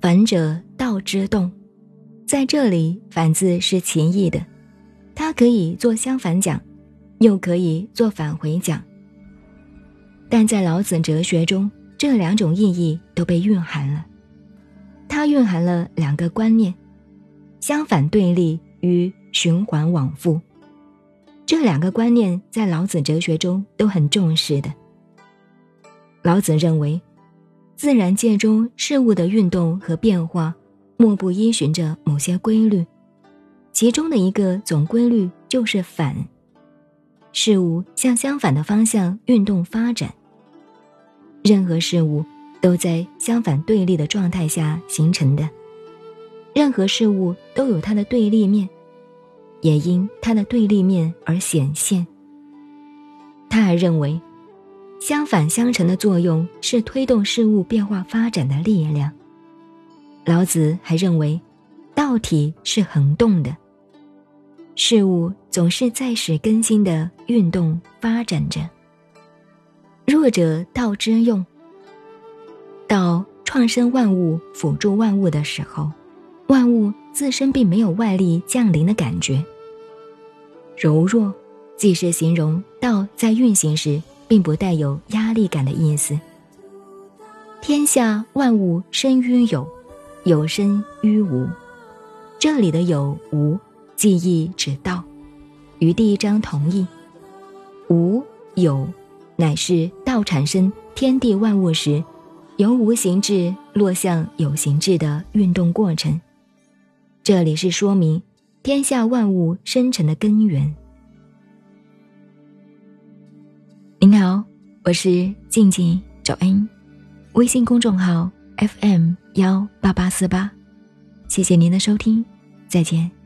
反者道之动，在这里“反”字是情义的，它可以做相反讲，又可以做返回讲。但在老子哲学中，这两种意义都被蕴含了。它蕴含了两个观念：相反对立与循环往复。这两个观念在老子哲学中都很重视的。老子认为。自然界中事物的运动和变化，莫不依循着某些规律，其中的一个总规律就是反。事物向相反的方向运动发展。任何事物都在相反对立的状态下形成的，任何事物都有它的对立面，也因它的对立面而显现。他还认为。相反相成的作用是推动事物变化发展的力量。老子还认为，道体是恒动的，事物总是在使更新的运动发展着。弱者道之用，道创生万物、辅助万物的时候，万物自身并没有外力降临的感觉。柔弱，既是形容道在运行时。并不带有压力感的意思。天下万物生于有，有生于无。这里的有无，即意指道，与第一章同义。无有，乃是道产生天地万物时，由无形质落向有形质的运动过程。这里是说明天下万物生成的根源。我是静静找恩，微信公众号 FM 幺八八四八，谢谢您的收听，再见。